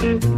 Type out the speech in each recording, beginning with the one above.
thank you.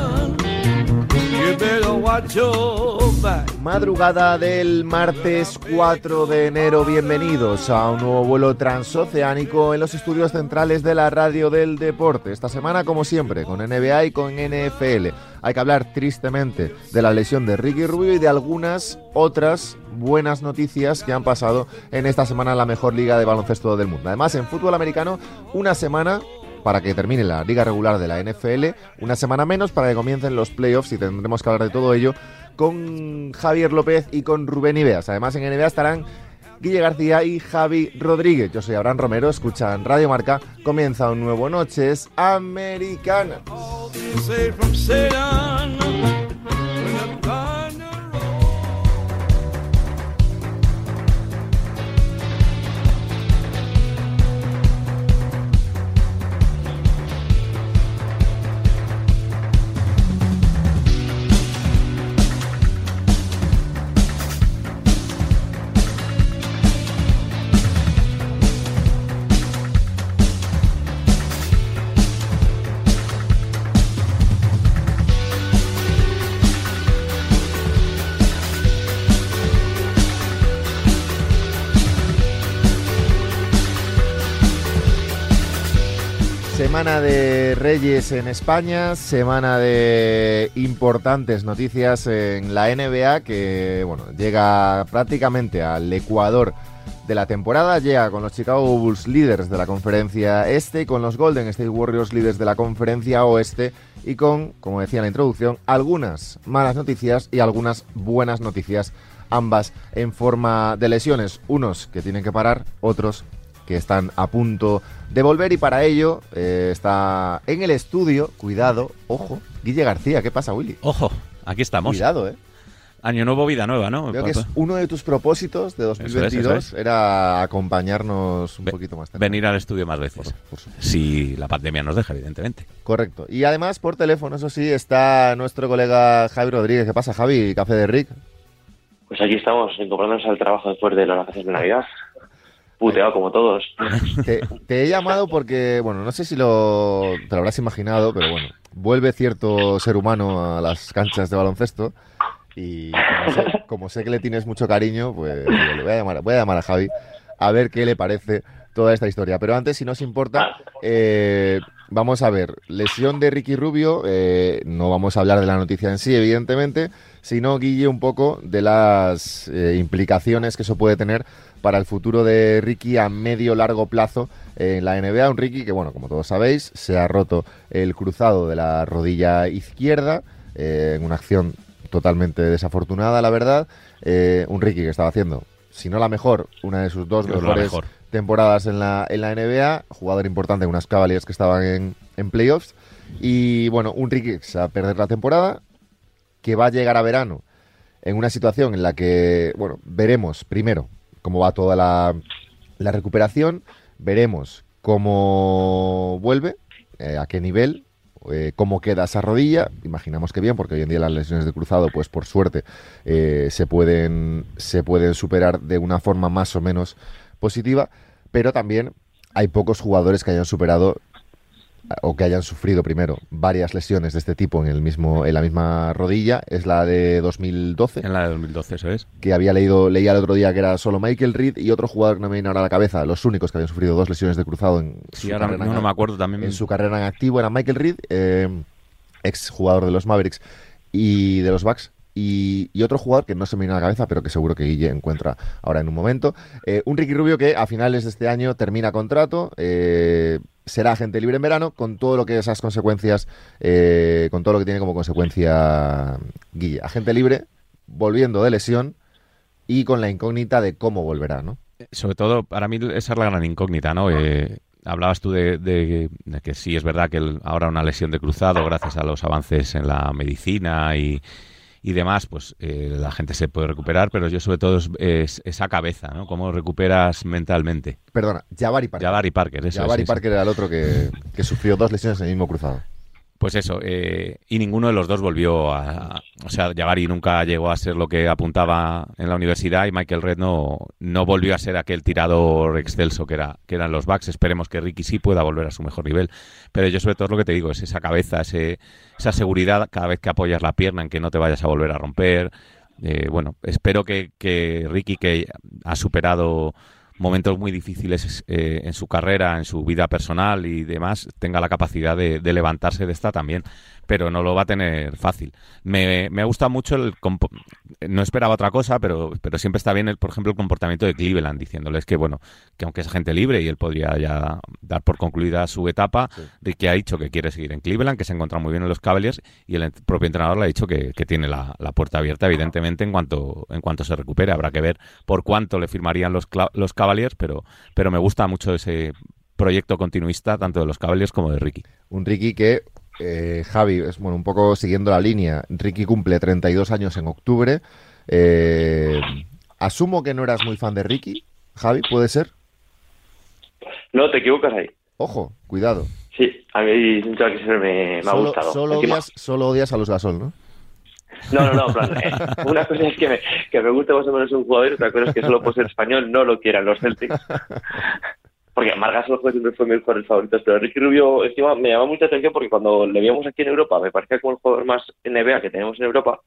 Madrugada del martes 4 de enero, bienvenidos a un nuevo vuelo transoceánico en los estudios centrales de la radio del deporte. Esta semana, como siempre, con NBA y con NFL. Hay que hablar tristemente de la lesión de Ricky Rubio y de algunas otras buenas noticias que han pasado en esta semana en la mejor liga de baloncesto del mundo. Además, en fútbol americano, una semana para que termine la liga regular de la NFL, una semana menos para que comiencen los playoffs y tendremos que hablar de todo ello con Javier López y con Rubén Ibeas. Además en NBA estarán Guille García y Javi Rodríguez. Yo soy Abraham Romero, escuchan Radio Marca, comienza un nuevo Noches Americanas. Reyes en España, semana de importantes noticias en la NBA que bueno, llega prácticamente al Ecuador de la temporada, llega con los Chicago Bulls líderes de la conferencia este, con los Golden State Warriors líderes de la conferencia oeste y con, como decía en la introducción, algunas malas noticias y algunas buenas noticias, ambas en forma de lesiones, unos que tienen que parar, otros que están a punto de volver y para ello eh, está en el estudio, cuidado, ojo, Guille García, ¿qué pasa Willy? Ojo, aquí estamos. Cuidado, ¿eh? Año nuevo, vida nueva, ¿no? Creo que es uno de tus propósitos de 2022 era acompañarnos un poquito más tarde. Venir al estudio más veces. si la pandemia nos deja, evidentemente. Correcto. Y además, por teléfono, eso sí, está nuestro colega Javi Rodríguez. ¿Qué pasa, Javi? ¿Café de Rick? Pues aquí estamos, incorporándonos al trabajo después de las vacaciones de Navidad puteado como todos. Te, he llamado porque, bueno, no sé si lo, te lo habrás imaginado, pero bueno, vuelve cierto ser humano a las canchas de baloncesto y como sé, que le tienes mucho cariño, pues le voy a, llamar, voy a llamar a Javi a ver qué le parece toda esta historia. Pero antes, si no os importa, eh, vamos a ver, lesión de Ricky Rubio, eh, no vamos a hablar de la noticia en sí, evidentemente, sino, Guille, un poco de las eh, implicaciones que eso puede tener para el futuro de Ricky a medio largo plazo en la NBA. Un Ricky que, bueno, como todos sabéis, se ha roto el cruzado de la rodilla izquierda eh, en una acción totalmente desafortunada, la verdad. Eh, un Ricky que estaba haciendo, si no la mejor, una de sus dos mejores temporadas en la, en la NBA. Jugador importante en unas Cavaliers que estaban en, en playoffs. Y bueno, un Ricky que se va a perder la temporada, que va a llegar a verano en una situación en la que, bueno, veremos primero cómo va toda la, recuperación, veremos cómo vuelve, eh, a qué nivel, eh, cómo queda esa rodilla. Imaginamos que bien, porque hoy en día las lesiones de cruzado, pues por suerte, eh, se, pueden, se pueden superar de una forma más o menos positiva, pero también hay pocos jugadores que hayan superado o que hayan sufrido primero varias lesiones de este tipo en el mismo en la misma rodilla es la de 2012 en la de 2012 eso es que había leído leía el otro día que era solo Michael Reed y otro jugador que no me viene ahora a la cabeza los únicos que habían sufrido dos lesiones de cruzado en su carrera no, me acuerdo también en su carrera en activo era Michael Reed eh, ex jugador de los Mavericks y de los Bucks y, otro jugador que no se me viene a la cabeza, pero que seguro que Guille encuentra ahora en un momento. Eh, un Ricky Rubio que a finales de este año termina contrato, eh, será agente libre en verano, con todo lo que esas consecuencias, eh, con todo lo que tiene como consecuencia Guille. Agente libre, volviendo de lesión y con la incógnita de cómo volverá, ¿no? Sobre todo, para mí esa es la gran incógnita, ¿no? hablabas tú de que sí es verdad que el- ahora una lesión de cruzado, gracias a los avances en la medicina y, y demás, pues eh, la gente se puede recuperar, pero yo sobre todo es, es esa cabeza, ¿no? Cómo recuperas mentalmente. Perdona, Jabari Parker. Jabari Parker, eso. Jabari. Parker era el otro que, que sufrió dos lesiones en el mismo cruzado. Pues eso, eh, y ninguno de los dos volvió a, O sea, Jabari nunca llegó a ser lo que apuntaba en la universidad y Michael Red no, no volvió a ser aquel tirador excelso que, era, que eran los Bucks. Esperemos que Ricky sí pueda volver a su mejor nivel. Pero yo sobre todo lo que te digo es esa cabeza, ese, esa seguridad cada vez que apoyas la pierna en que no te vayas a volver a romper. Eh, bueno, espero que, que Ricky, que ha superado momentos muy difíciles eh, en su carrera, en su vida personal y demás, tenga la capacidad de, de levantarse de esta también, pero no lo va a tener fácil. Me, me gusta mucho el... No esperaba otra cosa, pero, pero siempre está bien, el, por ejemplo, el comportamiento de Cleveland, diciéndoles que, bueno, que aunque es gente libre y él podría ya dar por concluida su etapa, Sí. Ricky ha dicho que quiere seguir en Cleveland, que se encuentra muy bien en los Cavaliers y el propio entrenador le ha dicho que, que tiene la, la puerta abierta, evidentemente, en cuanto, en cuanto se recupere. Habrá que ver por cuánto le firmarían los, los Cavaliers, pero, pero me gusta mucho ese proyecto continuista, tanto de los Cavaliers como de Ricky. Un Ricky que, eh, Javi, es bueno, un poco siguiendo la línea. Ricky cumple 32 años en octubre. Eh, asumo que no eras muy fan de Ricky, Javi, ¿puede ser? No, te equivocas ahí. Ojo, cuidado. Sí, a mí me, me ha gustado. Solo odias, solo odias a los Gasol, ¿no? No, no, no, plan, eh, una cosa es que me, que me guste más o menos un jugador y otra cosa es que solo por ser español no lo quieran los Celtics. Porque Margas siempre fue mi mejor favoritos, pero Ricky Rubio encima me llamó mucha atención porque cuando le veíamos aquí en Europa me parecía como el jugador más NBA que tenemos en Europa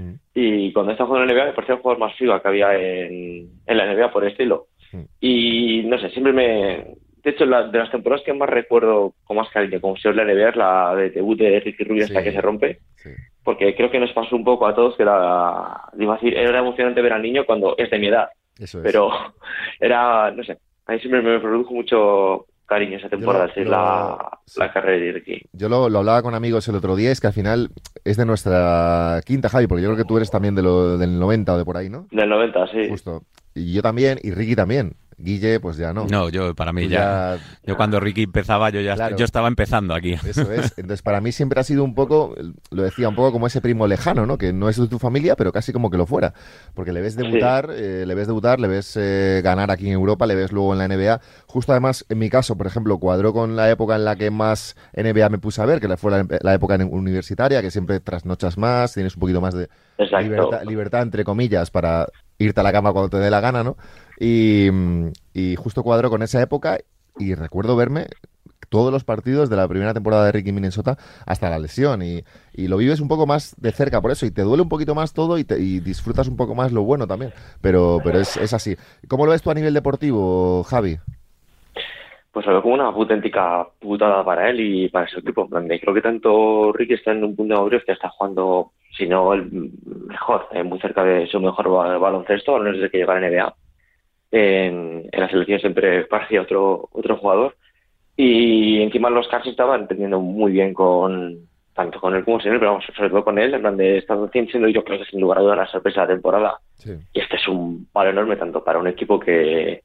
Mm. y cuando estaba jugando en la NBA me parecía el jugador más FIBA que había en, en la NBA por estilo. Mm. Y no sé, siempre me... De hecho, la, de las temporadas que más recuerdo con más cariño como si la NBA es la de debut de Ricky Rubio hasta que se rompe Sí. Porque creo que nos pasó un poco a todos que era, era emocionante ver al niño cuando es de mi edad, Eso es. pero era, no sé, a mí siempre me produjo mucho cariño esa temporada, lo- lo- la, sí. la carrera de Ricky. Yo lo, lo hablaba con amigos el otro día, es que al final es de nuestra quinta, Javi, porque yo creo que tú eres también de lo, del 90 o de por ahí, ¿no? Del 90, sí. Justo. Y yo también, y Ricky también. Guille, pues ya no. No, yo para mí ya, Yo cuando Ricky empezaba, yo ya Claro. yo estaba empezando aquí. Eso es. Entonces, para mí siempre ha sido un poco, lo decía, un poco como ese primo lejano, ¿no? Que no es de tu familia, pero casi como que lo fuera. Porque le ves debutar, eh, le ves debutar, le ves eh, ganar aquí en Europa, le ves luego en la NBA. Justo además, en mi caso, por ejemplo, cuadró con la época en la que más NBA me puse a ver, que fue la, la época universitaria, que siempre trasnochas más, tienes un poquito más de, libertad, libertad, entre comillas, para irte a la cama cuando te dé la gana, ¿no? Y, mm, y justo cuadro con esa época y recuerdo verme todos los partidos de la primera temporada de Ricky Minnesota hasta la lesión y, lo vives un poco más de cerca por eso y te duele un poquito más todo y, te- y disfrutas un poco más lo bueno también, pero, pero es, así. ¿Cómo lo ves tú a nivel deportivo, Javi? Pues lo veo como una auténtica putada para él y para su equipo. En plan de, Creo que tanto Ricky está en un punto de madurez que está jugando, si no el mejor, eh, muy cerca de su mejor ba- baloncesto, al menos desde que llegó a NBA. En, en la selección siempre parecía otro, otro jugador. Y encima los Cavs estaban entendiendo muy bien con tanto con él como sin él, pero vamos, sobre todo con él, en plan de siendo yo creo que sin lugar a dudas la sorpresa de la temporada. Sí. Y este es un palo enorme tanto para un equipo que,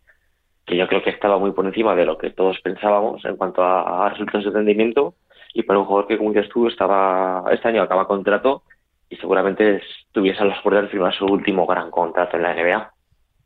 que yo creo que estaba muy por encima de lo que todos pensábamos en cuanto a, a resultados de rendimiento y para un jugador que, como dices tú, estaba, este año acaba contrato y seguramente estuviese a las puertas de firmar su último gran contrato en la NBA.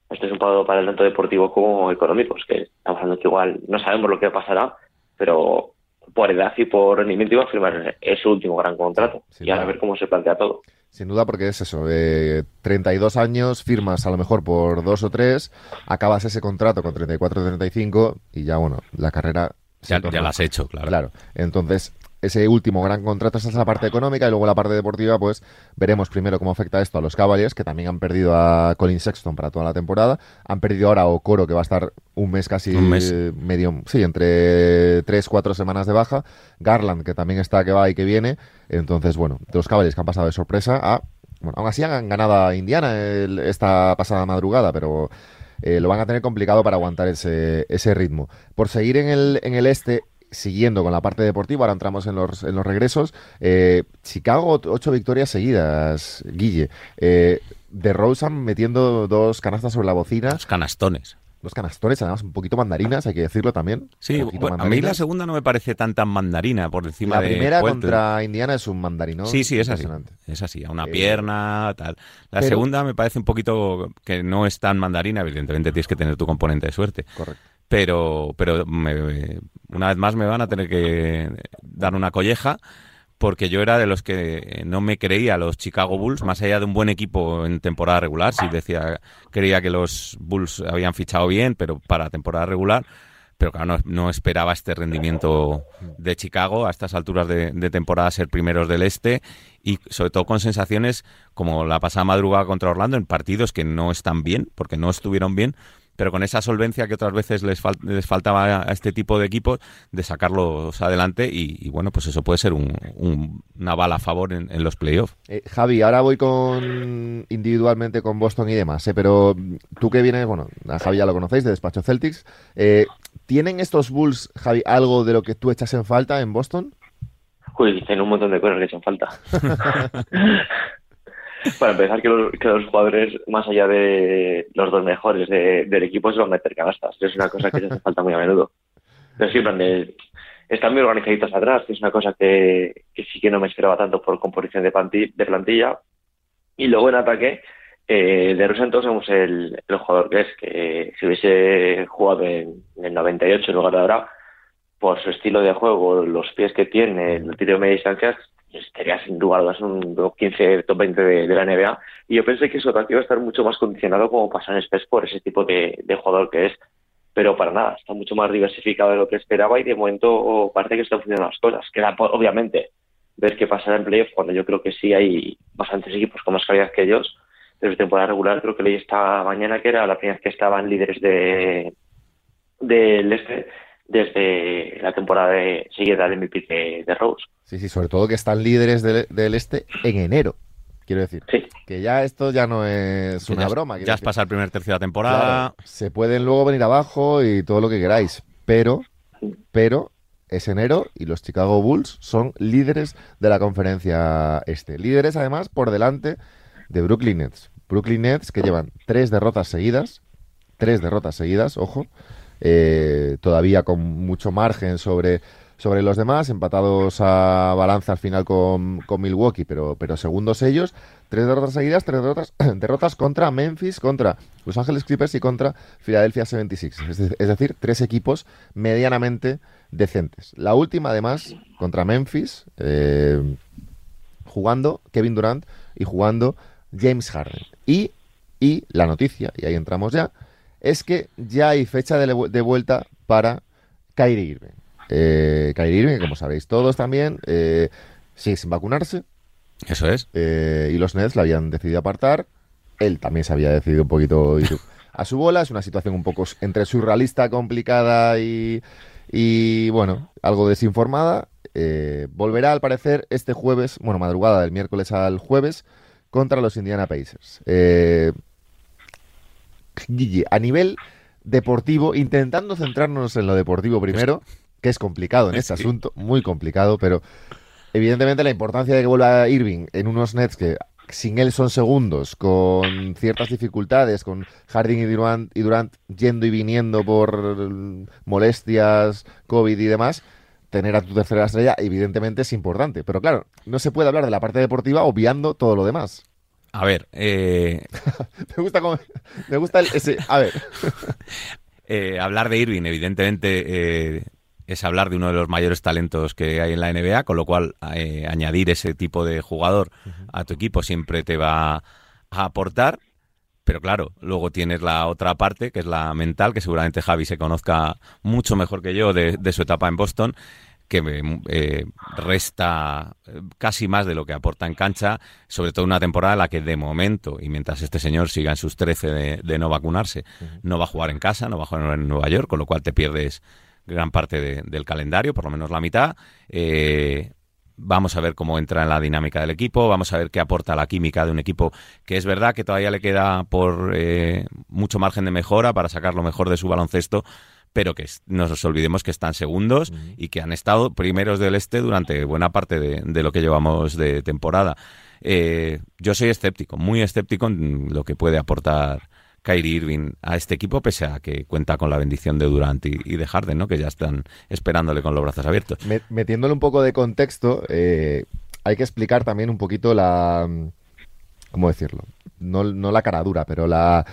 Este es un palo para el tanto deportivo como económico, es que estamos hablando que igual no sabemos lo que pasará, pero por edad y por rendimiento iba a firmar ese último gran contrato Sí, y ahora a ver cómo se plantea todo. Sin duda porque es eso, eh, 32 años, firmas a lo mejor por dos o tres, acabas ese contrato con 34 o 35 y ya bueno, la carrera... Ya, ya lo has hecho, claro. Claro, entonces ese último gran contrato, esa es la parte económica y luego la parte deportiva, pues veremos primero cómo afecta esto a los Cavaliers, que también han perdido a Colin Sexton para toda la temporada, han perdido ahora a Okoro, que va a estar un mes casi Un mes. medio, sí, entre tres, cuatro semanas de baja, Garland, que también está que va y que viene, entonces bueno, de los Cavaliers que han pasado de sorpresa a, bueno, aún así han ganado a Indiana el- esta pasada madrugada, pero eh, lo van a tener complicado para aguantar ese, ese ritmo. Por seguir en el, en el este, siguiendo con la parte deportiva, ahora entramos en los, en los regresos. eh, Chicago, ocho victorias seguidas, Guille. Eh, de Rosen metiendo dos canastas sobre la bocina. Los canastones. dos canastones, además un poquito mandarinas, hay que decirlo también. Sí, a mí la segunda no me parece tan tan mandarina por encima la de. La primera contra Indiana es un mandarino. Sí, sí, es así. Es así, a una eh, pierna, tal. La segunda me parece un poquito que no es tan mandarina, evidentemente tienes que tener tu componente de suerte. Correcto. Pero, pero una vez más me van a tener que dar una colleja porque yo era de los que no me creía los Chicago Bulls, más allá de un buen equipo en temporada regular, sí decía, creía que los Bulls habían fichado bien, pero para temporada regular, pero claro, no, esperaba este rendimiento de Chicago a estas alturas de, de, temporada ser primeros del este. Y sobre todo con sensaciones como la pasada madrugada contra Orlando en partidos que no están bien, porque no estuvieron bien, pero con esa solvencia que otras veces les, les faltaba a este tipo de equipos, de sacarlos adelante y, bueno, pues eso puede ser una bala a favor en, los playoffs. Eh, Javi, ahora voy con individualmente con Boston y demás, eh, pero tú que vienes, bueno, a Javi ya lo conocéis, de Despacho Celtics, eh, ¿tienen estos Bulls, Javi, algo de lo que tú echas en falta en Boston? Uy, dicen un montón de cosas que echan falta. Para empezar, que los, que los, jugadores, más allá de los dos mejores del equipo, se van a meter canastas. Es una cosa que les hace falta muy a menudo. Pero sí, están muy organizaditos atrás, que es una cosa que, que sí que no me esperaba tanto por composición de, de plantilla. Y luego en ataque, eh, de Rosenthal somos el, el, jugador que es, que si hubiese jugado en, el 98 en lugar de ahora, por su estilo de juego, los pies que tiene, el tiro de media distancia, estaría sin duda un top 15, top 20 de, la NBA. Y yo pensé que su ataque iba a estar mucho más condicionado como pasa en Spurs por ese tipo de, jugador que es. Pero para nada, está mucho más diversificado de lo que esperaba y de momento parece que están funcionando las cosas. Queda, obviamente, ver qué pasará en playoff cuando yo creo que sí hay bastantes equipos con más calidad que ellos. Desde temporada regular creo que leí esta mañana que era la primera vez que estaban líderes de del este desde la temporada de, siguiente al MVP de, Rose. Sí, sí, sobre todo que están líderes del, este en enero. Quiero decir, que ya esto ya no es una broma. Ya has pasado el primer tercio de la temporada. se pueden luego venir abajo y todo lo que queráis, pero, pero es enero y los Chicago Bulls son líderes de la conferencia este. Líderes además por delante de Brooklyn Nets. Brooklyn Nets que llevan tres derrotas seguidas, tres derrotas seguidas, ojo, eh, todavía con mucho margen sobre, sobre los demás, empatados a balanza al final con, con Milwaukee, pero, pero segundos ellos, tres derrotas seguidas, tres derrotas, derrotas contra Memphis, contra Los Ángeles Clippers y contra Philadelphia 76, es, decir, tres equipos medianamente decentes. La última, además, contra Memphis, eh, jugando Kevin Durant y jugando James Harden. Y, y la noticia, y ahí entramos ya, es que ya hay fecha de, vuelta para Kyrie Irving. Eh, Kyrie Irving, como sabéis todos también, eh, sigue sin vacunarse. Eso es. Eh, y los Nets la habían decidido apartar. Él también se había decidido un poquito ir a su bola. Es una situación un poco entre surrealista, complicada y, y bueno, algo desinformada. Eh, volverá al parecer este jueves, bueno, madrugada del miércoles al jueves, contra los Indiana Pacers. Eh, Guille, a nivel deportivo, intentando centrarnos en lo deportivo primero, que es complicado en este asunto, muy complicado, pero evidentemente la importancia de que vuelva Irving en unos Nets que sin él son segundos, con ciertas dificultades, con Harding y Durant, y Durant yendo y viniendo por molestias, COVID y demás, tener a tu tercera estrella evidentemente es importante. Pero claro, no se puede hablar de la parte deportiva obviando todo lo demás. A ver, eh... me gusta me gusta ese, a ver. Eh, hablar de Irving, evidentemente, eh, es hablar de uno de los mayores talentos que hay en la NBA, con lo cual eh, añadir ese tipo de jugador a tu equipo siempre te va a aportar. Pero claro, luego tienes la otra parte, que es la mental, que seguramente Javi se conozca mucho mejor que yo de, de su etapa en Boston, que eh, resta eh, casi más de lo que aporta en cancha, sobre todo una temporada en la que de momento, y mientras este señor siga en sus 13 de, no vacunarse, no va a jugar en casa, no va a jugar en Nueva York, con lo cual te pierdes gran parte del calendario, por lo menos la mitad. Eh, vamos a ver cómo entra en la dinámica del equipo, vamos a ver qué aporta la química de un equipo que es verdad que todavía le queda por mucho margen de mejora para sacar lo mejor de su baloncesto, pero que no nos olvidemos que están segundos y que han estado primeros del este durante buena parte de, lo que llevamos de temporada. Eh, yo soy escéptico, muy escéptico en lo que puede aportar Kyrie Irving a este equipo, pese a que cuenta con la bendición de Durant y, de Harden, ¿no? que ya están esperándole con los brazos abiertos. Metiéndole un poco de contexto, eh, hay que explicar también un poquito la... ¿Cómo decirlo? No, no la cara dura, pero la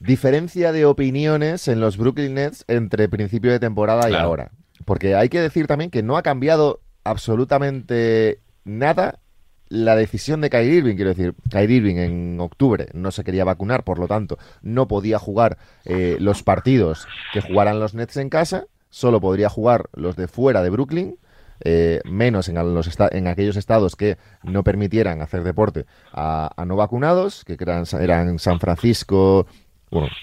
diferencia de opiniones en los Brooklyn Nets entre principio de temporada y ahora. Porque hay que decir también que no ha cambiado absolutamente nada la decisión de Kyrie Irving, quiero decir, Kyrie Irving en octubre no se quería vacunar, por lo tanto, no podía jugar eh, los partidos que jugaran los Nets en casa, solo podría jugar los de fuera de Brooklyn, eh, menos en, los en aquellos estados que no permitieran hacer deporte a, no vacunados, que eran, eran San Francisco, bueno,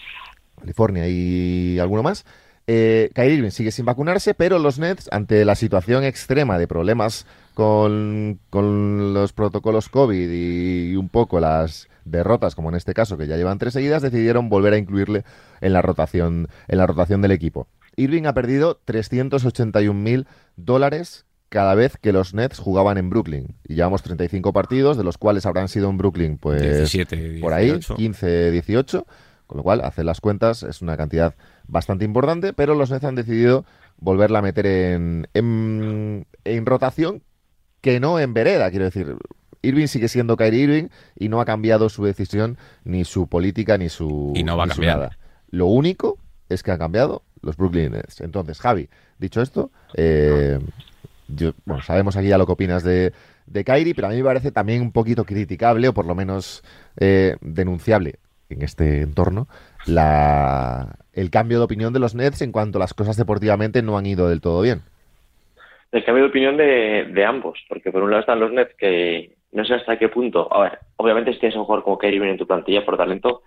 California y alguno más. Eh, Kyrie Irving sigue sin vacunarse, pero los Nets, ante la situación extrema de problemas con, los protocolos COVID y, un poco las derrotas, como en este caso, que ya llevan tres seguidas, decidieron volver a incluirle en la rotación, en la rotación del equipo. Irving ha perdido 381 mil dólares cada vez que los Nets jugaban en Brooklyn. Y llevamos 35 partidos, de los cuales habrán sido en Brooklyn, pues 17, por ahí, 15, 18. Con lo cual, hacer las cuentas es una cantidad bastante importante, pero los Nets han decidido volverla a meter en, en, rotación que no en vereda, quiero decir. Irving sigue siendo Kyrie Irving y no ha cambiado su decisión, ni su política, ni su, y no va a cambiar. nada. Lo único es que han cambiado los Brooklyn Nets. Entonces, Javi, dicho esto, eh, bueno, sabemos aquí ya lo que opinas de, de Kyrie, pero a mí me parece también un poquito criticable, o por lo menos eh, denunciable en este entorno, la, el cambio de opinión de los Nets en cuanto las cosas deportivamente no han ido del todo bien. El cambio de opinión de, ambos, porque por un lado están los Nets que no sé hasta qué punto, a ver, obviamente si tienes un jugador como Kyrie en tu plantilla por talento,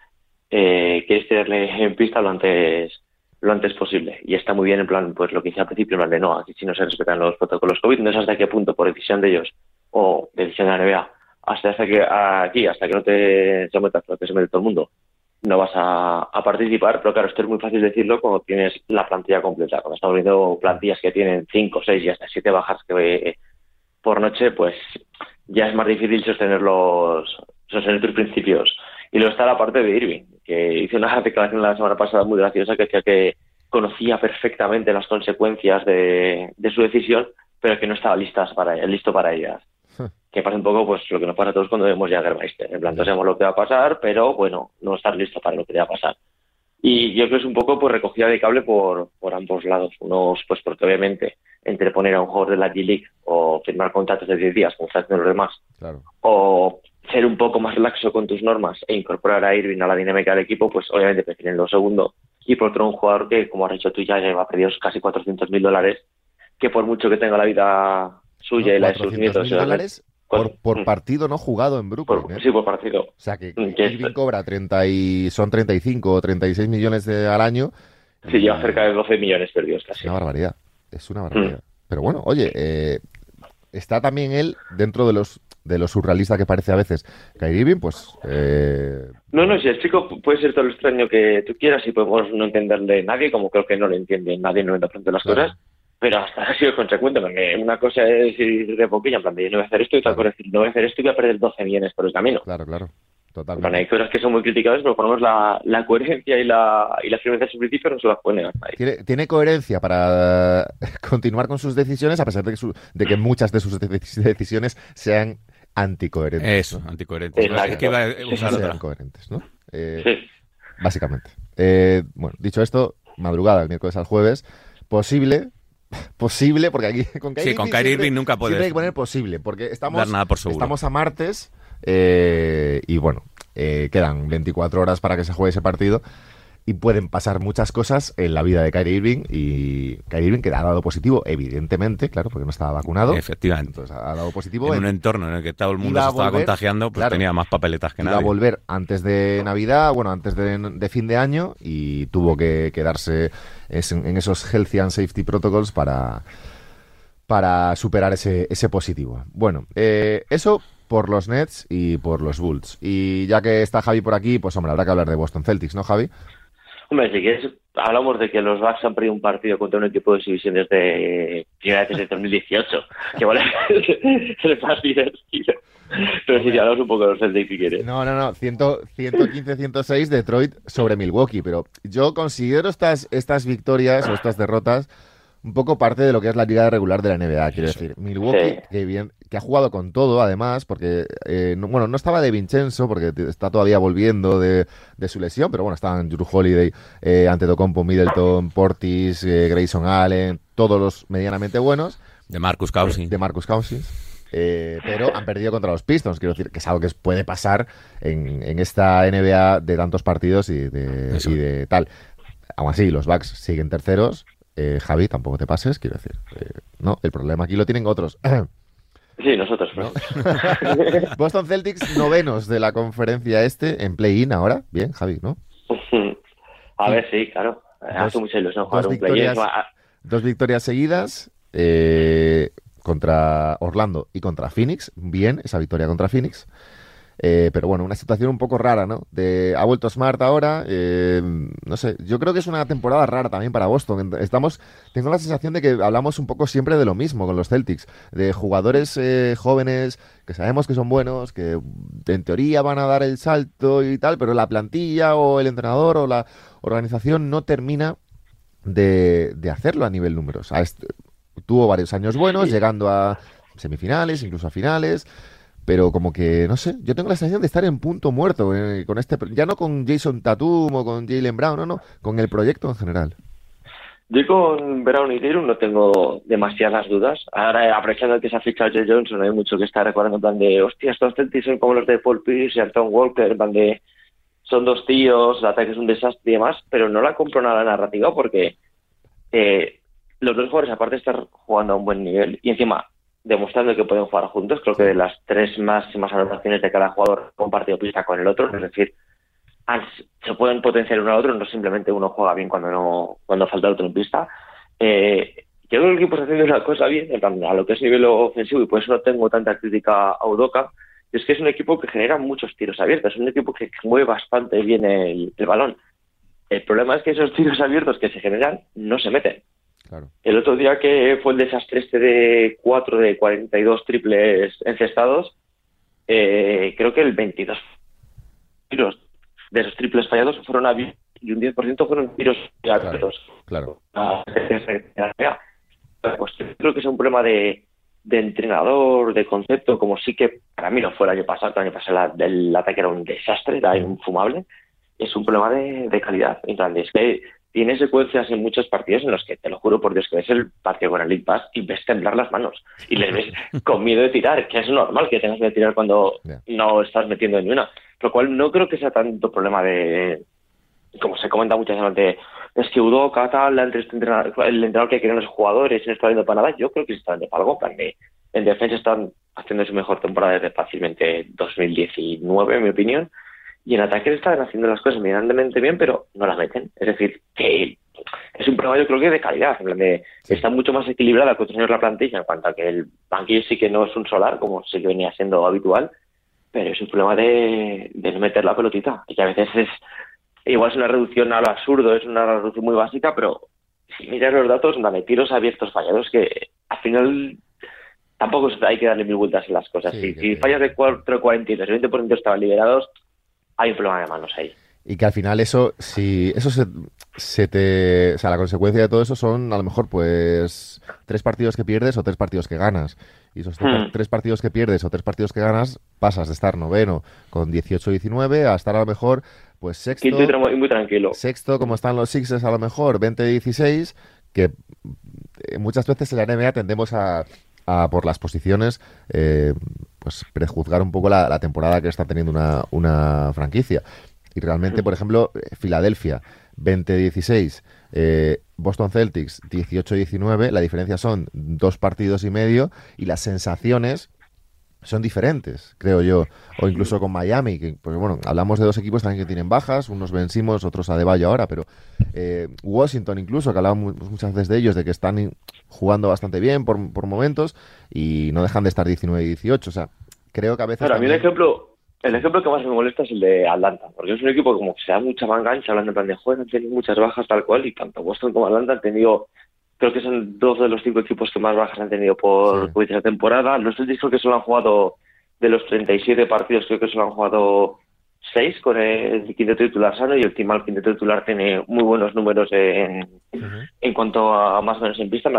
eh, quieres tenerle en pista lo antes lo antes posible. Y está muy bien en plan, pues lo que hice al principio, en plan de no, aquí si no se respetan los protocolos COVID, no sé hasta qué punto, por decisión de ellos o decisión de la NBA, hasta, que aquí, hasta que no te se metas lo que se mete todo el mundo, no vas a, participar, pero claro, esto es muy fácil decirlo cuando tienes la plantilla completa. Cuando estamos viendo plantillas que tienen 5, 6 y hasta 7 bajas que por noche, pues ya es más difícil sostener los sostener tus principios. Y luego está la parte de Irving, que hizo una declaración la semana pasada muy graciosa que decía que conocía perfectamente las consecuencias de, su decisión, pero que no estaba listas para, listo para ellas que pasa un poco pues lo que nos pasa a todos cuando vemos Jagermeister. En plan, no sabemos lo que va a pasar, pero bueno, no estar listo para lo que va a pasar. Y yo creo que es un poco pues recogida de cable por, por ambos lados. Unos, pues porque obviamente entre poner a un jugador de la G-League o firmar contratos de 10 días, como están haciendo los demás, o ser un poco más laxo con tus normas e incorporar a Irving a la dinámica del equipo, pues obviamente prefieren lo segundo. Y por otro, un jugador que, como has dicho tú, ya lleva pedidos casi 400 mil dólares, que por mucho que tenga la vida suya y la de sus nietos... dólares por, por, mm. partido no jugado en Brooklyn. ¿eh? Sí, por partido. O sea que mm, Irving cobra 30 y son 35 o 36 millones de, al año. Sí, lleva cerca de 12 millones perdidos casi. Es una barbaridad. Es una barbaridad. Mm. Pero bueno, oye, eh, está también él dentro de los de lo surrealista que parece a veces Kyrie Irving, pues... Eh... No, no, si el chico puede ser todo lo extraño que tú quieras y podemos no entenderle nadie, como creo que no le entiende nadie en 90% de las cosas, pero hasta ha sido consecuente, porque una cosa es ir de poquilla, en plan de no voy a hacer esto, y otra cosa es decir, no voy a hacer esto y voy a perder 12 millones por el camino. Claro, claro. Totalmente. Bueno, hay cosas que son muy criticables, pero ponemos la, la coherencia y la, y la firmeza de su principio no se las puede negar nadie. ¿Tiene, coherencia para continuar con sus decisiones, a pesar de que, de que muchas de sus decisiones sean anticoherentes. Eso, anticoherentes. Es que sean coherentes, ¿no? Eh, sí. Básicamente. Eh, bueno, dicho esto, madrugada, el miércoles al jueves, posible posible, porque aquí con Kyrie, sí, con Kyrie Irving nunca puedes hay que poner posible, porque estamos, nada por estamos a martes eh, y bueno, eh, quedan 24 horas para que se juegue ese partido y pueden pasar muchas cosas en la vida de Kyrie Irving y Kyrie Irving que ha dado positivo, evidentemente, claro, porque no estaba vacunado. Efectivamente. Entonces ha dado positivo. En, un entorno en el que todo el mundo se estaba contagiando, pues tenía más papeletas que nada. Iba a volver antes de Navidad, bueno, antes de, fin de año y tuvo que quedarse en, esos Healthy and Safety Protocols para, para superar ese, ese positivo. Bueno, eh, eso por los Nets y por los Bulls. Y ya que está Javi por aquí, pues hombre, habrá que hablar de Boston Celtics, ¿no, Javi? Hombre, si quieres hablamos de que los Bucks han perdido un partido contra un equipo de divisiones de primera desde 2018, que vale es más divertido. Pero si hablamos un poco de los Celtics si quieres. No, no, no, 115-106 Detroit sobre Milwaukee, pero yo considero estas, estas victorias o estas derrotas un poco parte de lo que es la liga regular de la NBA, quiero decir. Milwaukee, que, bien, que ha jugado con todo, además, porque, eh, bueno, no estaba de Vincenzo, porque está todavía volviendo de, su lesión, pero bueno, estaban Drew Holiday, eh, Antetokounmpo, Middleton, Portis, eh, Grayson Allen, todos los medianamente buenos. De Marcus Cousins. De Marcus Cousins. Eh, pero han perdido contra los Pistons, quiero decir, que es algo que puede pasar en, en esta NBA de tantos partidos y de, y de tal. Aún así, los Bucks siguen terceros, eh, Javi, tampoco te pases, quiero decir. Eh, no, el problema aquí lo tienen otros. Sí, nosotros. Boston Celtics novenos de la conferencia este en play-in ahora. Bien, Javi, ¿no? A ver, sí, claro. Hace mucha ilusión jugar dos, un victorias, dos victorias seguidas eh, contra Orlando y contra Phoenix. Bien, esa victoria contra Phoenix. Eh, pero bueno, una situación un poco rara, ¿no? De, ha vuelto Smart ahora, eh, no sé, yo creo que es una temporada rara también para Boston. Estamos, tengo la sensación de que hablamos un poco siempre de lo mismo con los Celtics, de jugadores eh, jóvenes que sabemos que son buenos, que en teoría van a dar el salto y tal, pero la plantilla o el entrenador o la organización no termina de, hacerlo a nivel números. tuvo varios años buenos, llegando a semifinales, incluso a finales pero como que, no sé, yo tengo la sensación de estar en punto muerto eh, con este, ya no con Jason Tatum o con Jalen Brown, no, no, con el proyecto en general. Yo con Brown y Tatum no tengo demasiadas dudas. Ahora, aprovechando que se ha fichado Jay Johnson, hay mucho que está recordando en plan de, hostia, estos Celtics son como los de Paul Pierce y Anton Walker, en plan de, son dos tíos, el ataque es un desastre y demás, pero no la compro nada narrativa porque eh, los dos jugadores, aparte estar jugando a un buen nivel, y encima demostrando que pueden jugar juntos. Creo que de las tres máximas anotaciones de cada jugador compartido pista con el otro, es decir, se pueden potenciar uno al otro, no simplemente uno juega bien cuando no cuando falta el otro en pista. Eh, creo que el equipo está haciendo una cosa bien, a lo que es nivel ofensivo, y por eso no tengo tanta crítica a Udoca, es que es un equipo que genera muchos tiros abiertos, es un equipo que mueve bastante bien el balón. El problema es que esos tiros abiertos que se generan no se meten. El otro día que fue el desastre este de 4 de 42 triples encestados, eh, creo que el 22 tiros de esos triples fallados fueron a y un 10% fueron tiros claro, claro. Pues creo que es un problema de, entrenador, de concepto, como sí que para mí no fue el año pasado, el año pasado el ataque era un desastre, era infumable. Es un problema de, calidad. Es que tiene secuencias en muchos partidos en los que, te lo juro por Dios, que ves el partido con el League Pass y ves temblar las manos y le ves con miedo de tirar, que es normal que tengas que tirar cuando no estás metiendo ni una. Lo cual no creo que sea tanto problema de, como se comenta muchas veces, es que Udoca, tal, el entrenador que quieren los jugadores y no está viendo para nada. Yo creo que se está viendo para algo. En defensa están haciendo su mejor temporada desde fácilmente 2019, en mi opinión y en ataque están haciendo las cosas medianamente bien, pero no las meten. Es decir, que es un problema yo creo que de calidad, en está mucho más equilibrada el de la plantilla en cuanto a que el banquillo sí que no es un solar, como sí que venía siendo habitual, pero es un problema de, no meter la pelotita, y que a veces es, igual es una reducción a lo absurdo, es una reducción muy básica, pero si miras los datos, dame tiros abiertos fallados que al final tampoco hay que darle mil vueltas en las cosas. si, fallas de 4.42, el 20% estaban liberados, hay un problema de manos ahí. Y que al final eso, si eso se, te... O sea, la consecuencia de todo eso son a lo mejor pues tres partidos que pierdes o tres partidos que ganas. Y esos hmm. tres partidos que pierdes o tres partidos que ganas pasas de estar noveno con 18-19 a estar a lo mejor pues sexto. Quinto y muy tranquilo. Sexto, como están los Sixers a lo mejor, 20-16, que eh, muchas veces en la NBA tendemos a, por las posiciones, eh, pues prejuzgar un poco la, temporada que está teniendo una, franquicia. Y realmente, por ejemplo, Filadelfia 20-16, eh, Boston Celtics 18-19, la diferencia son dos partidos y medio y las sensaciones son diferentes, creo yo. O incluso con Miami, que pues bueno, hablamos de dos equipos también que tienen bajas, unos vencimos, otros a Deballo ahora, pero eh, Washington incluso, que hablamos muchas veces de ellos, de que están jugando bastante bien por, por momentos y no dejan de estar 19 y 18. O sea, creo que a veces... a mí un ejemplo, el ejemplo que más me molesta es el de Atlanta, porque es un equipo como que se da mucha mangancha hablando en plan de juego, han tenido muchas bajas tal cual, y tanto Boston como Atlanta han tenido, creo que son dos de los cinco equipos que más bajas han tenido por, por esta temporada. Los Celtics creo que solo han jugado, de los 37 partidos, creo que solo han jugado seis con el quinteto titular sano y el el quinteto titular tiene muy buenos números en, en cuanto a más o menos en pista.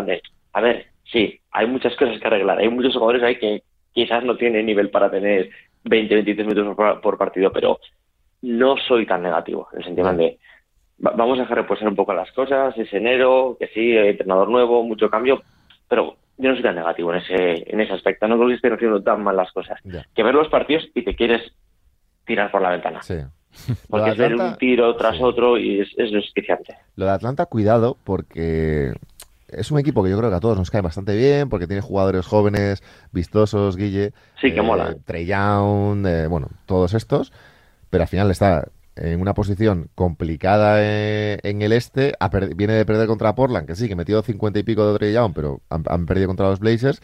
a ver, sí, hay muchas cosas que arreglar, hay muchos jugadores ahí que quizás no tienen nivel para tener 20, 23 minutos por, partido, pero no soy tan negativo, en el sentido de vamos a dejar reposar un poco las cosas, es enero, que sí, entrenador nuevo, mucho cambio, pero yo no soy tan negativo en ese, en ese aspecto, no creo que estén haciendo tan mal las cosas. Que ver los partidos y te quieres tirar por la ventana. Sí. Porque hacer un tiro tras otro y es, es Lo de Atlanta, cuidado, porque es un equipo que yo creo que a todos nos cae bastante bien porque tiene jugadores jóvenes, vistosos, Guille. Sí, que eh, mola. Trey Young, eh, bueno, todos estos. Pero al final está en una posición complicada eh, en el este. viene de perder contra Portland, que sí, que metió 50 y pico de Young, pero han, perdido contra los Blazers.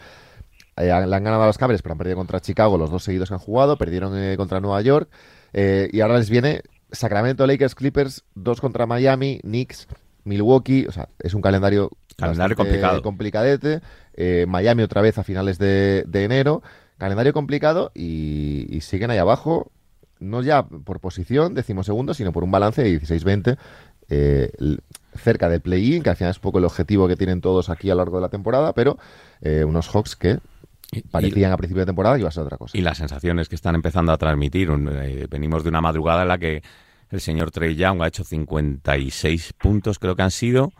le han ganado a los Cavs, pero han perdido contra Chicago los dos seguidos que han jugado. Perdieron contra Nueva York. y ahora les viene Sacramento, Lakers, Clippers, dos contra Miami, Knicks, Milwaukee. O sea, es un calendario Calendario complicado. Complicadete. Eh, Miami otra vez a finales de, enero. Calendario complicado y, siguen ahí abajo, no ya por posición, decimosegundo, sino por un balance de 16-20. Eh, cerca del play-in, que al final es un poco el objetivo que tienen todos aquí a lo largo de la temporada, pero eh, unos Hawks que parecían a principio de temporada que iba a ser otra cosa. Y las sensaciones que están empezando a transmitir. venimos de una madrugada en la que el señor Trey Young ha hecho 56 puntos, creo que han sido.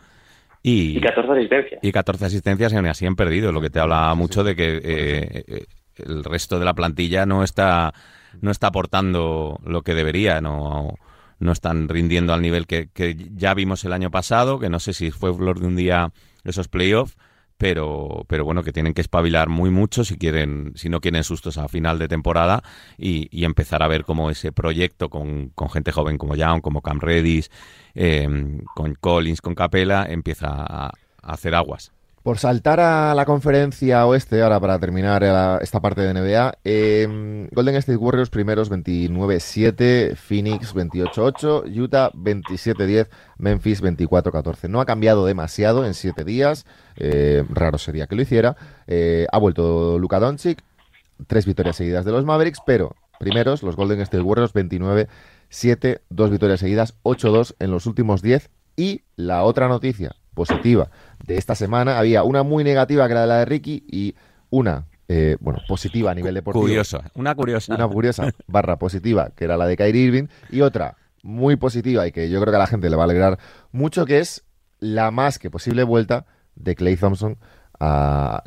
Y, 14 asistencias. Y 14 asistencias y aún así han perdido, lo que te habla mucho de que eh, eh, el resto de la plantilla no está, no está aportando lo que debería, no, no están rindiendo al nivel que, ya vimos el año pasado, que no sé si fue flor de un día esos playoffs, pero, pero bueno, que tienen que espabilar muy mucho si quieren, si no quieren sustos a final de temporada y, empezar a ver cómo ese proyecto con, con gente joven como Young, como Cam Redis, Em, con Collins, con Capela, empieza a, hacer aguas. Por saltar a la conferencia oeste, ahora para terminar esta parte de NBA, em, Golden State Warriors primeros 29-7, Phoenix 28-8, Utah 27-10, Memphis 24-14. No ha cambiado demasiado en siete días, eh, raro sería que lo hiciera. Eh, ha vuelto Luka Doncic, tres victorias seguidas de los Mavericks, pero primeros los Golden State Warriors 29 7, dos victorias seguidas, 8-2 en los últimos 10. Y la otra noticia positiva de esta semana, había una muy negativa que era la de Ricky y una eh, bueno, positiva a nivel deportivo. Curiosa, una curiosa. Una curiosa barra positiva, que era la de Kyrie Irving, y otra muy positiva y que yo creo que a la gente le va a alegrar mucho, que es la más que posible vuelta de Clay Thompson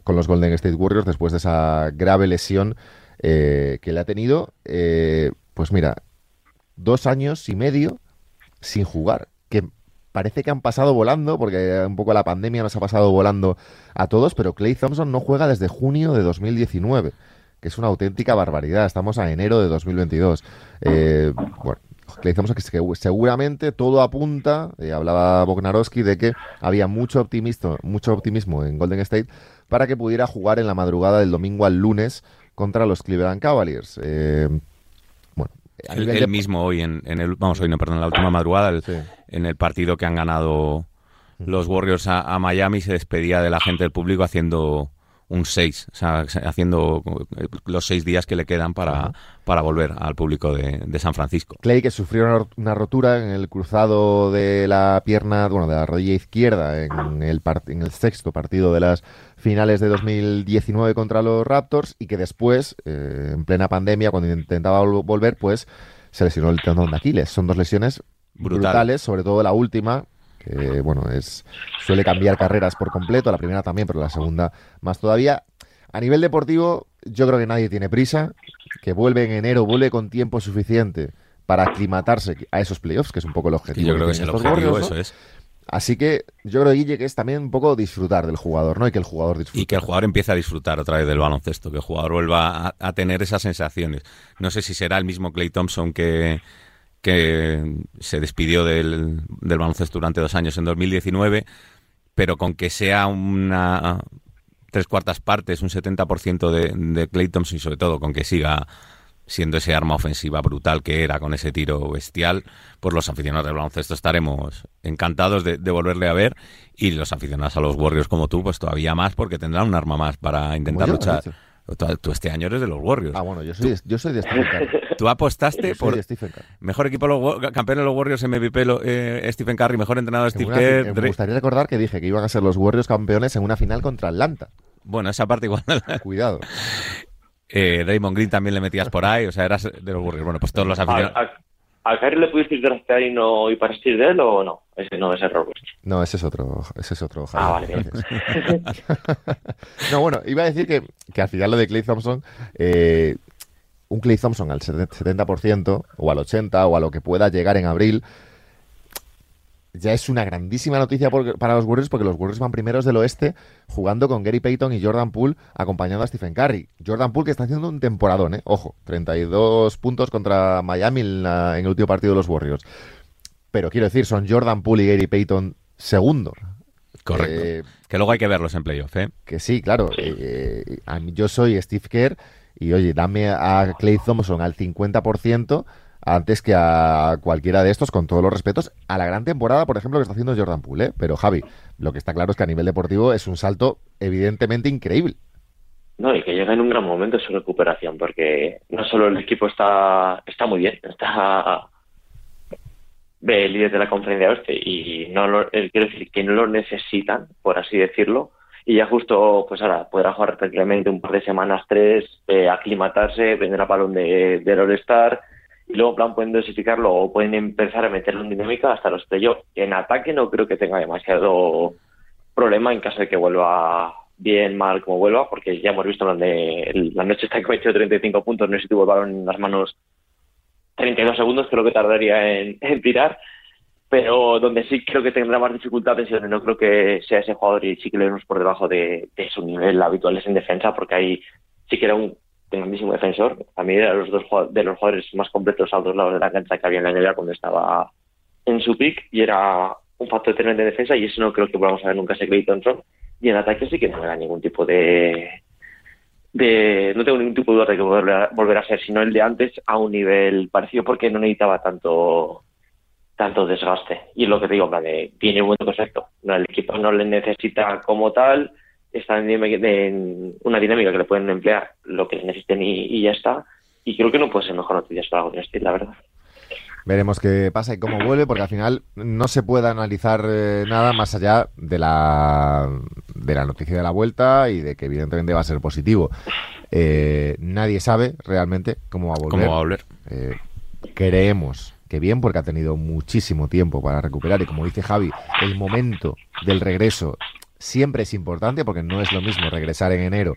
con los Golden State Warriors después de esa grave lesión eh, que le ha tenido. Eh, pues mira, dos años y medio sin jugar, parece que han pasado volando, porque un poco la pandemia nos ha pasado volando a todos, pero Clay Thompson no juega desde junio de 2019, que es una auténtica barbaridad. Estamos a enero de 2022. Eh, bueno, Clay Thompson que seguramente todo apunta, eh, hablaba Bognarowski, de que había mucho optimismo, mucho optimismo en Golden State para que pudiera jugar en la madrugada del domingo al lunes contra los Cleveland Cavaliers. Eh, él, mismo hoy en, el vamos hoy no perdón la última madrugada en el partido que han ganado los Warriors a, Miami se despedía de la gente del público haciendo un 6, o sea, haciendo los seis días que le quedan para, para volver al público de, San Francisco. Clay, que sufrió una, rotura en el cruzado de la pierna, bueno, de la rodilla izquierda en el, en el sexto partido de las finales de 2019 contra los Raptors y que después, eh, en plena pandemia, cuando intentaba volver, pues se lesionó el tendón de Aquiles. Son dos lesiones brutales, sobre todo la última, que bueno, es suele cambiar carreras por completo, la primera también, pero la segunda más todavía. A nivel deportivo, yo creo que nadie tiene prisa, que vuelve en enero, vuelve con tiempo suficiente para aclimatarse a esos playoffs, que es un poco el objetivo. yo creo que, es el objetivo, eso es. Así que yo creo, Guille, que es también un poco disfrutar del jugador, ¿no? Y que el jugador disfrute. Y que el jugador empiece a disfrutar otra vez del baloncesto, que el jugador vuelva a, tener esas sensaciones. No sé si será el mismo Clay Thompson que, que se despidió del, del baloncesto durante dos años en 2019, pero con que sea una tres cuartas partes, un 70% de, de Clay Thompson y sobre todo con que siga siendo ese arma ofensiva brutal que era con ese tiro bestial, pues los aficionados del baloncesto estaremos encantados de, volverle a ver y los aficionados a los Warriors como tú, pues todavía más porque tendrán un arma más para intentar luchar. Tú, este año eres de los Warriors. Ah, bueno, yo soy, yo soy de Stephen Curry. Tú apostaste por mejor equipo, los, campeón de los Warriors, MVP eh, Stephen Curry, mejor entrenador Steve Kerr. Me gustaría recordar que dije que iban a ser los Warriors campeones en una final contra Atlanta. Bueno, esa parte igual. Cuidado. Eh, Raymond Green también le metías por ahí, o sea, eras de los Warriors. Bueno, pues todos los aficionados. ¿A Kyrie le pudiste draftear y no y partir de él o no? Ese no es error No, ese es otro, ese es otro. Ah, vale, bien. no, bueno, iba a decir que, que al final lo de Clay Thompson, eh, un Clay Thompson al 70% o al 80% o a lo que pueda llegar en abril, ya es una grandísima noticia para los Warriors porque los Warriors van primeros del oeste jugando con Gary Payton y Jordan Poole acompañando a Stephen Curry. Jordan Poole que está haciendo un temporadón, ¿eh? Ojo, 32 puntos contra Miami en, el último partido de los Warriors. Pero quiero decir, son Jordan Poole y Gary Payton segundo. Correcto. Eh, que luego hay que verlos en playoff, ¿eh? Que sí, claro. Eh, yo soy Steve Kerr y oye, dame a Clay Thompson al 50% antes que a cualquiera de estos, con todos los respetos, a la gran temporada, por ejemplo, que está haciendo Jordan Poole. ¿eh? Pero Javi, lo que está claro es que a nivel deportivo es un salto evidentemente increíble. No, y que llega en un gran momento su recuperación, porque no solo el equipo está, está muy bien, está el líder de la conferencia oeste y no lo, eh, quiero decir que no lo necesitan, por así decirlo, y ya justo pues ahora podrá jugar tranquilamente un par de semanas, tres, eh, aclimatarse, vender a balón de, del All-Star, y luego plan pueden dosificarlo o pueden empezar a meterlo en dinámica hasta los playoffs. En ataque no creo que tenga demasiado problema en caso de que vuelva bien, mal, como vuelva, porque ya hemos visto donde la noche está que metido 35 puntos, no sé si tuvo el balón en las manos 32 segundos, creo que tardaría en, tirar, pero donde sí creo que tendrá más dificultades y donde no creo que sea ese jugador y sí que le vemos por debajo de, de su nivel habitual es en defensa, porque ahí sí que era un grandísimo defensor. A mí era los dos de los jugadores más completos a los dos lados de la cancha que había en la NBA cuando estaba en su pick y era un factor determinante de defensa y eso no creo que podamos ver nunca ese Clay Thompson. Y en ataque sí que no me da ningún tipo de, de no tengo ningún tipo de duda de que volver a, volver a ser, sino el de antes a un nivel parecido porque no necesitaba tanto tanto desgaste. Y lo que te digo, de, tiene buen concepto. No, el equipo no le necesita como tal, está en, una dinámica que le pueden emplear lo que necesiten y, ya está. Y creo que no puede ser mejor noticia para Golden State, la verdad. Veremos qué pasa y cómo vuelve, porque al final no se puede analizar eh, nada más allá de la, de la noticia de la vuelta y de que evidentemente va a ser positivo. Eh, nadie sabe realmente cómo va a volver. ¿Cómo va a volver? Eh, creemos que bien, porque ha tenido muchísimo tiempo para recuperar y como dice Javi, el momento del regreso siempre es importante porque no es lo mismo regresar en enero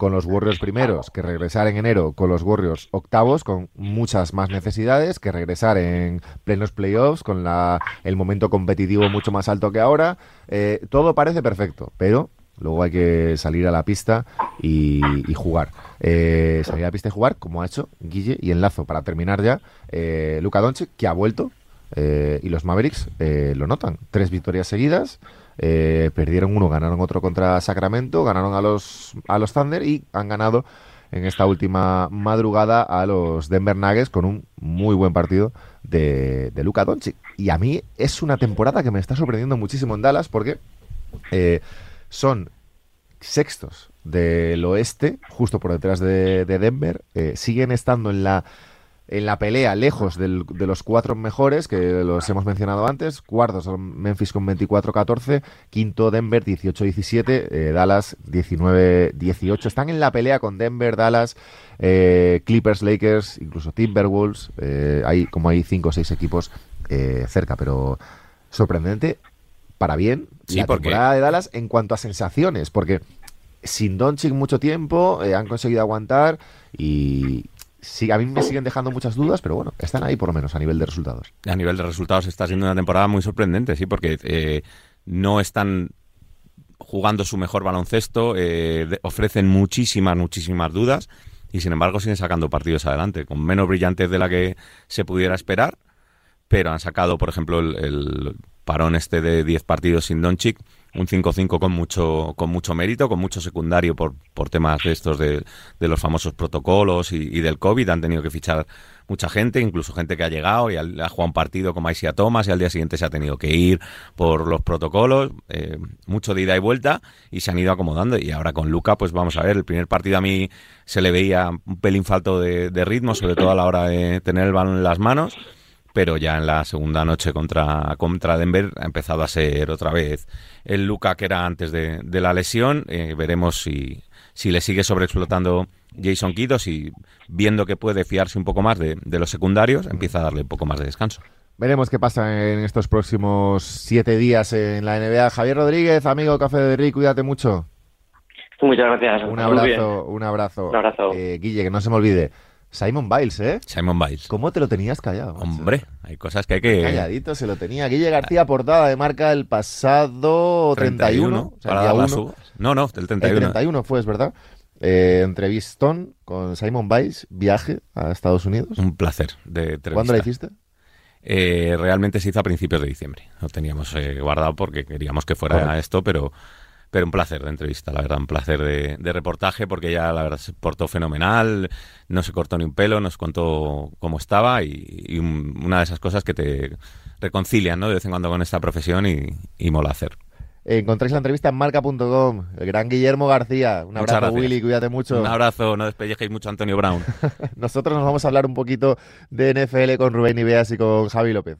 con los Warriors primeros que regresar en enero con los Warriors octavos con muchas más necesidades que regresar en plenos playoffs con la, el momento competitivo mucho más alto que ahora. Eh, todo parece perfecto, pero luego hay que salir a la pista y, jugar. Eh, salir a la pista y jugar como ha hecho Guille y enlazo para terminar ya eh, Luka Doncic que ha vuelto y los Mavericks lo notan. Tres victorias seguidas. Eh, perdieron uno, ganaron otro contra Sacramento, ganaron a los, a los Thunder y han ganado en esta última madrugada a los Denver Nuggets con un muy buen partido de, de Luka Doncic. Y a mí es una temporada que me está sorprendiendo muchísimo en Dallas porque eh, son sextos del oeste, justo por detrás de, Denver, eh, siguen estando en la en la pelea, lejos de los cuatro mejores, que los hemos mencionado antes. Cuartos son Memphis con 24-14, quinto Denver 18-17, eh, Dallas 19-18. Están en la pelea con Denver, Dallas, eh, Clippers, Lakers, incluso Timberwolves. Eh, hay como hay cinco o seis equipos cerca, pero sorprendente para bien la temporada de Dallas en cuanto a sensaciones, porque sin Doncic mucho tiempo han conseguido aguantar y, sí, a mí me siguen dejando muchas dudas, pero bueno, están ahí por lo menos a nivel de resultados. A nivel de resultados está siendo una temporada muy sorprendente, sí, porque eh, no están jugando su mejor baloncesto, eh, ofrecen muchísimas, muchísimas dudas y sin embargo siguen sacando partidos adelante, con menos brillantes de la que se pudiera esperar, pero han sacado, por ejemplo, el parón este de 10 partidos sin Doncic, un 5-5 con mucho, con mucho mérito, con mucho secundario por, por temas de estos de, de los famosos protocolos y, del COVID. Han tenido que fichar mucha gente, incluso gente que ha llegado y ha, ha jugado un partido como Aisia Thomas y al día siguiente se ha tenido que ir por los protocolos. Eh, mucho de ida y vuelta y se han ido acomodando. Y ahora con Luca, pues vamos a ver, el primer partido a mí se le veía un pelín falto de, de ritmo, sobre todo a la hora de tener el balón en las manos pero ya en la segunda noche contra, contra Denver ha empezado a ser otra vez el Luca que era antes de, de la lesión. Eh, veremos si, si le sigue sobreexplotando Jason Kidd o si viendo que puede fiarse un poco más de, de, los secundarios, empieza a darle un poco más de descanso. Veremos qué pasa en estos próximos siete días en la NBA. Javier Rodríguez, amigo Café de Rick, cuídate mucho. Muchas gracias. Un abrazo, un abrazo. Un abrazo. Eh, Guille, que no se me olvide. Simon Biles, ¿eh? Simon Biles. ¿Cómo te lo tenías callado? Macho? Hombre, hay cosas que hay que... Calladito se lo tenía. Guille García, portada de marca el pasado 31. 31 o sea, para uno. No, no, el 31. El 31 fue, es verdad. Eh, entrevistón con Simon Biles, viaje a Estados Unidos. Un placer de entrevista. ¿Cuándo la hiciste? Eh, realmente se hizo a principios de diciembre. Lo teníamos eh, guardado porque queríamos que fuera Correcto. esto, pero pero un placer de entrevista, la verdad, un placer de, de, reportaje porque ella, la verdad, se portó fenomenal, no se cortó ni un pelo, nos contó cómo estaba y, y un, una de esas cosas que te reconcilian, ¿no? De vez en cuando con esta profesión y, y mola hacer. Encontráis la entrevista en marca.com. El gran Guillermo García. Un abrazo, Willy, cuídate mucho. Un abrazo, no despellejéis mucho a Antonio Brown. Nosotros nos vamos a hablar un poquito de NFL con Rubén Ibeas y con Javi López.